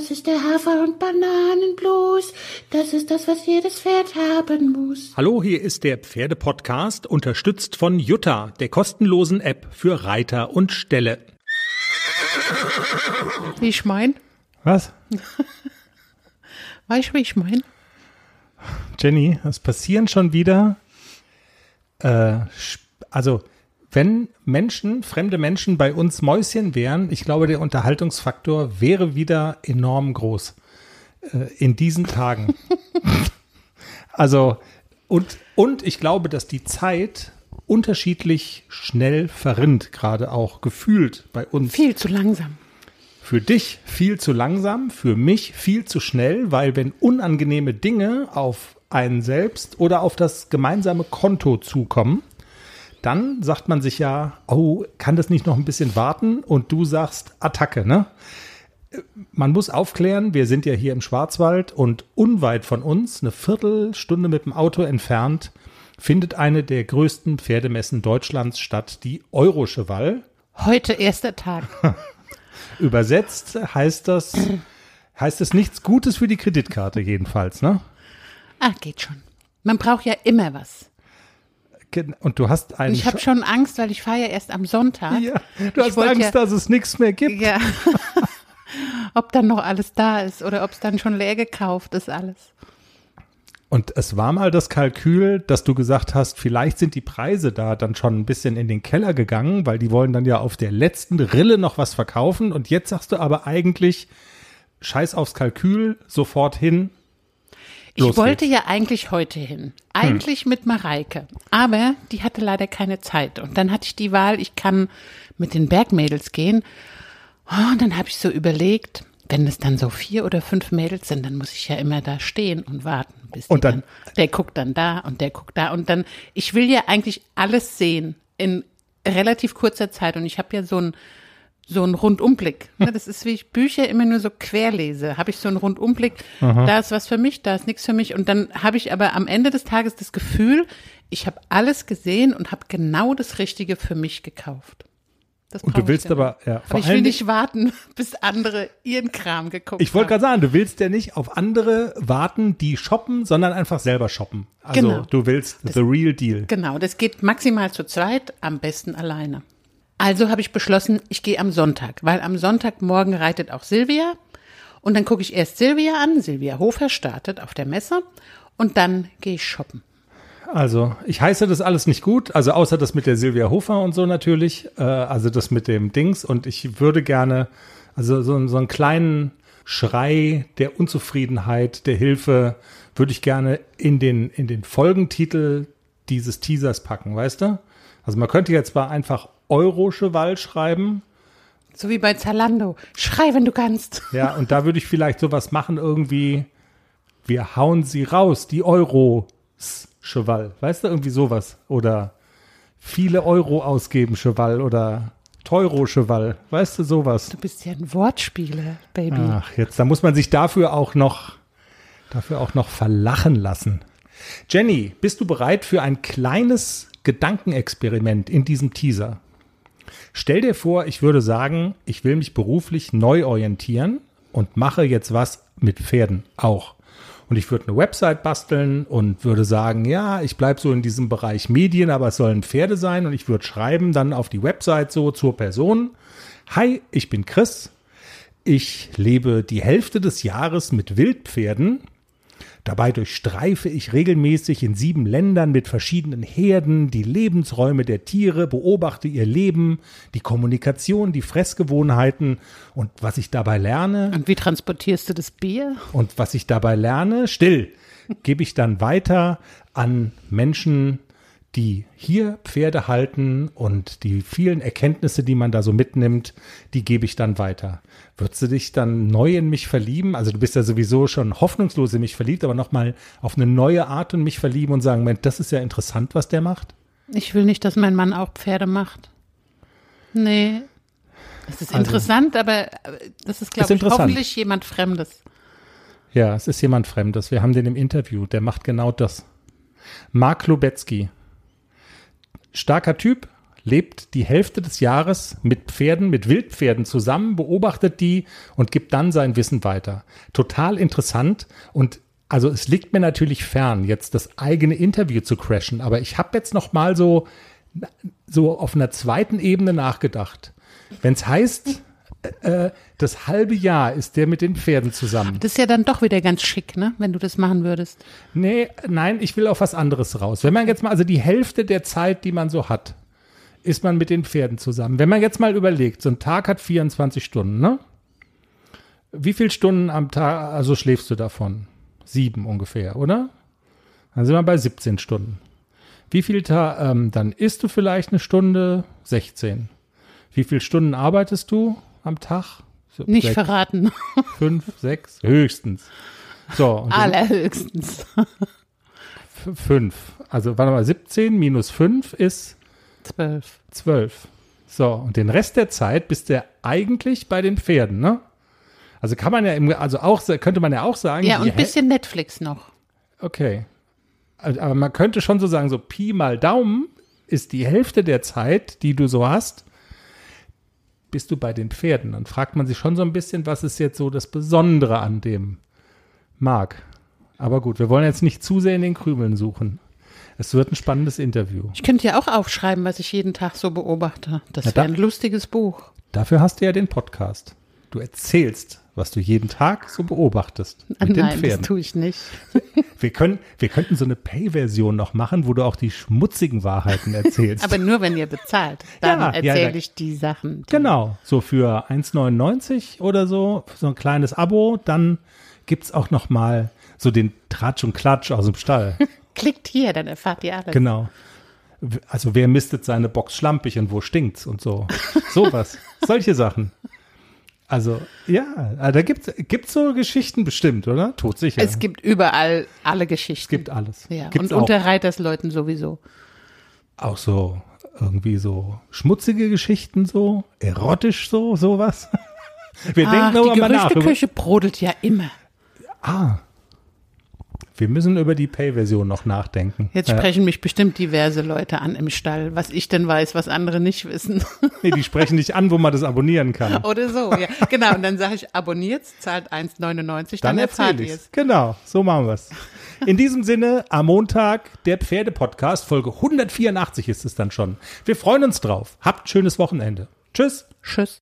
Das ist der Hafer- und Bananenblues. Das ist das, was jedes Pferd haben muss. Hallo, hier ist der Pferdepodcast, unterstützt von Jutta, der kostenlosen App für Reiter und Ställe. Wie ich mein? Was? Weißt du, wie ich mein? Jenny, es passieren schon wieder, äh, also wenn Menschen, fremde Menschen bei uns Mäuschen wären, ich glaube, der Unterhaltungsfaktor wäre wieder enorm groß äh, in diesen Tagen. also, und, und ich glaube, dass die Zeit unterschiedlich schnell verrinnt, gerade auch gefühlt bei uns. Viel zu langsam. Für dich viel zu langsam, für mich viel zu schnell, weil wenn unangenehme Dinge auf einen selbst oder auf das gemeinsame Konto zukommen, dann sagt man sich ja, oh, kann das nicht noch ein bisschen warten? Und du sagst Attacke, ne? Man muss aufklären, wir sind ja hier im Schwarzwald und unweit von uns, eine Viertelstunde mit dem Auto entfernt, findet eine der größten Pferdemessen Deutschlands statt, die Eurocheval. Heute erster Tag. Übersetzt heißt das, heißt es nichts Gutes für die Kreditkarte jedenfalls, ne? Ah, geht schon. Man braucht ja immer was. Und du hast einen. Ich habe schon Angst, weil ich fahre ja erst am Sonntag. Ja, du hast Angst, ja, dass es nichts mehr gibt. Ja. ob dann noch alles da ist oder ob es dann schon leer gekauft ist, alles. Und es war mal das Kalkül, dass du gesagt hast, vielleicht sind die Preise da dann schon ein bisschen in den Keller gegangen, weil die wollen dann ja auf der letzten Rille noch was verkaufen. Und jetzt sagst du aber eigentlich, scheiß aufs Kalkül, sofort hin, ich wollte ja eigentlich heute hin. Eigentlich hm. mit Mareike. Aber die hatte leider keine Zeit. Und dann hatte ich die Wahl, ich kann mit den Bergmädels gehen. Oh, und dann habe ich so überlegt, wenn es dann so vier oder fünf Mädels sind, dann muss ich ja immer da stehen und warten, bis und dann, dann, der guckt dann da und der guckt da und dann ich will ja eigentlich alles sehen in relativ kurzer Zeit und ich habe ja so ein so einen Rundumblick. Ne, das ist, wie ich Bücher immer nur so querlese. Habe ich so einen Rundumblick, Aha. da ist was für mich, da ist nichts für mich. Und dann habe ich aber am Ende des Tages das Gefühl, ich habe alles gesehen und habe genau das Richtige für mich gekauft. Das und du willst aber, ja, aber ich will nicht warten, bis andere ihren Kram geguckt Ich wollte gerade sagen, du willst ja nicht auf andere warten, die shoppen, sondern einfach selber shoppen. Also genau. du willst das, the real deal. Genau, das geht maximal zu zweit, am besten alleine. Also habe ich beschlossen, ich gehe am Sonntag, weil am Sonntagmorgen reitet auch Silvia. Und dann gucke ich erst Silvia an. Silvia Hofer startet auf der Messe. Und dann gehe ich shoppen. Also, ich heiße das alles nicht gut, also außer das mit der Silvia Hofer und so natürlich, äh, also das mit dem Dings und ich würde gerne, also so, so einen kleinen Schrei der Unzufriedenheit, der Hilfe, würde ich gerne in den, in den Folgentitel dieses Teasers packen, weißt du? Also man könnte jetzt zwar einfach Euro-Cheval schreiben. So wie bei Zalando. Schrei, wenn du kannst. Ja, und da würde ich vielleicht sowas machen, irgendwie, wir hauen sie raus, die Euro-Cheval. Weißt du, irgendwie sowas. Oder viele Euro ausgeben, Cheval. Oder Teuro-Cheval. Weißt du, sowas. Du bist ja ein Wortspieler, Baby. Ach, jetzt, da muss man sich dafür auch noch, dafür auch noch verlachen lassen. Jenny, bist du bereit für ein kleines Gedankenexperiment in diesem Teaser? Stell dir vor, ich würde sagen, ich will mich beruflich neu orientieren und mache jetzt was mit Pferden auch. Und ich würde eine Website basteln und würde sagen, ja, ich bleibe so in diesem Bereich Medien, aber es sollen Pferde sein. Und ich würde schreiben dann auf die Website so zur Person. Hi, ich bin Chris. Ich lebe die Hälfte des Jahres mit Wildpferden Dabei durchstreife ich regelmäßig in sieben Ländern mit verschiedenen Herden die Lebensräume der Tiere, beobachte ihr Leben, die Kommunikation, die Fressgewohnheiten und was ich dabei lerne. Und wie transportierst du das Bier? Und was ich dabei lerne, still, gebe ich dann weiter an Menschen, die hier Pferde halten und die vielen Erkenntnisse, die man da so mitnimmt, die gebe ich dann weiter. Würdest du dich dann neu in mich verlieben? Also du bist ja sowieso schon hoffnungslos in mich verliebt, aber nochmal auf eine neue Art in mich verlieben und sagen, Mensch, das ist ja interessant, was der macht? Ich will nicht, dass mein Mann auch Pferde macht. Nee. Das ist also, interessant, aber das ist, glaube ich, hoffentlich jemand Fremdes. Ja, es ist jemand Fremdes. Wir haben den im Interview, der macht genau das. Mark Lubetzky, starker Typ, lebt die Hälfte des Jahres mit Pferden, mit Wildpferden zusammen, beobachtet die und gibt dann sein Wissen weiter. Total interessant und also es liegt mir natürlich fern, jetzt das eigene Interview zu crashen, aber ich habe jetzt noch mal so so auf einer zweiten Ebene nachgedacht. Wenn es heißt, äh, das halbe Jahr ist der mit den Pferden zusammen. Das ist ja dann doch wieder ganz schick, ne? Wenn du das machen würdest. Nee, nein, ich will auf was anderes raus. Wenn man jetzt mal, also die Hälfte der Zeit, die man so hat, ist man mit den Pferden zusammen. Wenn man jetzt mal überlegt, so ein Tag hat 24 Stunden, ne? Wie viele Stunden am Tag, also schläfst du davon? Sieben ungefähr, oder? Dann sind wir bei 17 Stunden. Wie viel Ta ähm, dann isst du vielleicht eine Stunde? 16. Wie viele Stunden arbeitest du? Am Tag? So Nicht sechs, verraten. Fünf, sechs, höchstens. So. Allerhöchstens. Fünf. Also, warte mal, 17 minus fünf ist? Zwölf. Zwölf. So, und den Rest der Zeit bist du eigentlich bei den Pferden, ne? Also kann man ja, im, also auch, könnte man ja auch sagen. Ja, und ein bisschen Netflix noch. Okay. Also, aber man könnte schon so sagen, so Pi mal Daumen ist die Hälfte der Zeit, die du so hast, bist du bei den Pferden. Dann fragt man sich schon so ein bisschen, was ist jetzt so das Besondere an dem Mark. Aber gut, wir wollen jetzt nicht zu sehr in den Krümeln suchen. Es wird ein spannendes Interview. Ich könnte ja auch aufschreiben, was ich jeden Tag so beobachte. Das wäre ein lustiges Buch. Dafür hast du ja den Podcast. Du erzählst, was du jeden Tag so beobachtest. Mit Nein, den Pferden. das tue ich nicht. Wir, können, wir könnten so eine Pay-Version noch machen, wo du auch die schmutzigen Wahrheiten erzählst. Aber nur, wenn ihr bezahlt. Dann ja, erzähle ja, ich die Sachen. Die genau, so für 1,99 oder so, so ein kleines Abo. Dann gibt es auch noch mal so den Tratsch und Klatsch aus dem Stall. Klickt hier, dann erfahrt ihr alles. Genau. Also wer mistet seine Box schlampig und wo stinkt's und so. Sowas. Solche Sachen. Also, ja, ah, da gibt es so Geschichten bestimmt, oder? Todsicher. Es gibt überall alle Geschichten. Es gibt alles. Ja, Gibt's und unter Reitersleuten sowieso. Auch so irgendwie so schmutzige Geschichten so, erotisch so, sowas. Wir Ach, denken aber mal nach. Die Gerüchteküche brodelt ja immer. Ah, wir müssen über die Pay-Version noch nachdenken. Jetzt sprechen mich bestimmt diverse Leute an im Stall, was ich denn weiß, was andere nicht wissen. Nee, die sprechen dich an, wo man das abonnieren kann. Oder so, ja. Genau, und dann sage ich, abonniert, zahlt 1,99, dann, dann erfahrt ihr es. Genau, so machen wir es. In diesem Sinne, am Montag der Pferde-Podcast, Folge 184 ist es dann schon. Wir freuen uns drauf. Habt ein schönes Wochenende. Tschüss. Tschüss.